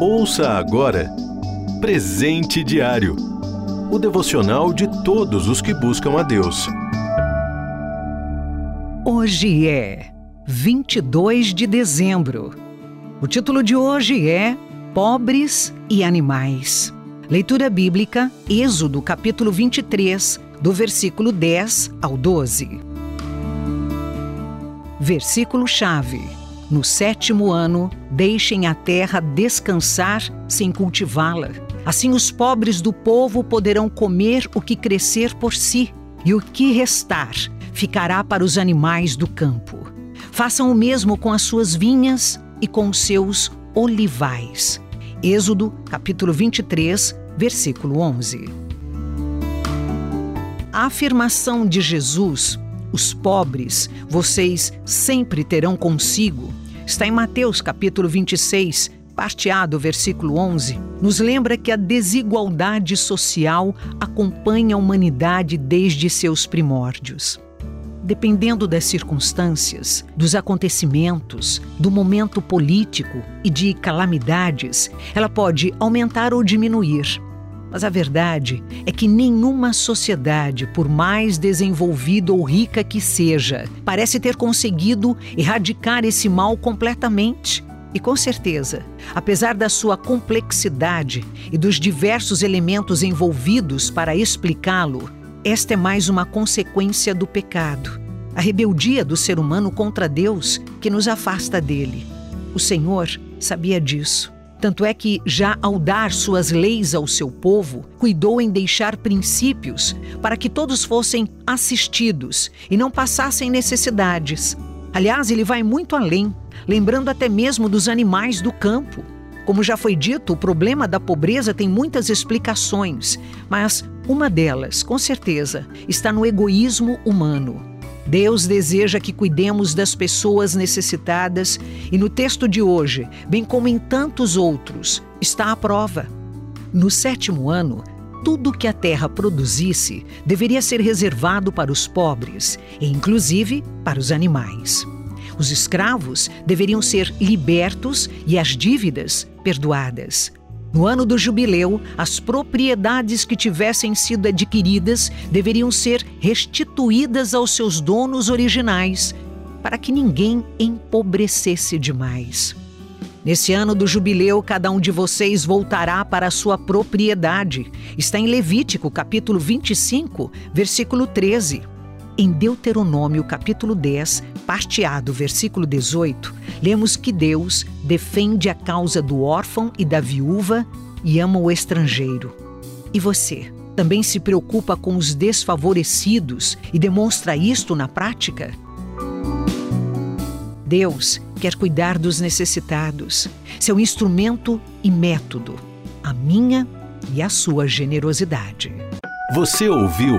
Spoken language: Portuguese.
Ouça agora Presente Diário o devocional de todos os que buscam a Deus. Hoje é 22 de dezembro. O título de hoje é Pobres e Animais. Leitura bíblica, Êxodo capítulo 23, do versículo 10 ao 12. Versículo-chave no sétimo ano, deixem a terra descansar sem cultivá-la. Assim os pobres do povo poderão comer o que crescer por si, e o que restar ficará para os animais do campo. Façam o mesmo com as suas vinhas e com os seus olivais. Êxodo, capítulo 23, versículo 11. A afirmação de Jesus os pobres vocês sempre terão consigo. Está em Mateus capítulo 26, parte A do versículo 11. Nos lembra que a desigualdade social acompanha a humanidade desde seus primórdios. Dependendo das circunstâncias, dos acontecimentos, do momento político e de calamidades, ela pode aumentar ou diminuir. Mas a verdade é que nenhuma sociedade, por mais desenvolvida ou rica que seja, parece ter conseguido erradicar esse mal completamente. E com certeza, apesar da sua complexidade e dos diversos elementos envolvidos para explicá-lo, esta é mais uma consequência do pecado, a rebeldia do ser humano contra Deus que nos afasta dele. O Senhor sabia disso. Tanto é que, já ao dar suas leis ao seu povo, cuidou em deixar princípios para que todos fossem assistidos e não passassem necessidades. Aliás, ele vai muito além, lembrando até mesmo dos animais do campo. Como já foi dito, o problema da pobreza tem muitas explicações, mas uma delas, com certeza, está no egoísmo humano. Deus deseja que cuidemos das pessoas necessitadas e no texto de hoje, bem como em tantos outros, está a prova. No sétimo ano, tudo que a terra produzisse deveria ser reservado para os pobres e, inclusive, para os animais. Os escravos deveriam ser libertos e as dívidas perdoadas. No ano do jubileu, as propriedades que tivessem sido adquiridas deveriam ser restituídas aos seus donos originais, para que ninguém empobrecesse demais. Nesse ano do jubileu, cada um de vocês voltará para a sua propriedade. Está em Levítico, capítulo 25, versículo 13. Em Deuteronômio, capítulo 10, parte A do versículo 18, lemos que Deus defende a causa do órfão e da viúva e ama o estrangeiro. E você? Também se preocupa com os desfavorecidos e demonstra isto na prática? Deus quer cuidar dos necessitados, seu instrumento e método, a minha e a sua generosidade. Você ouviu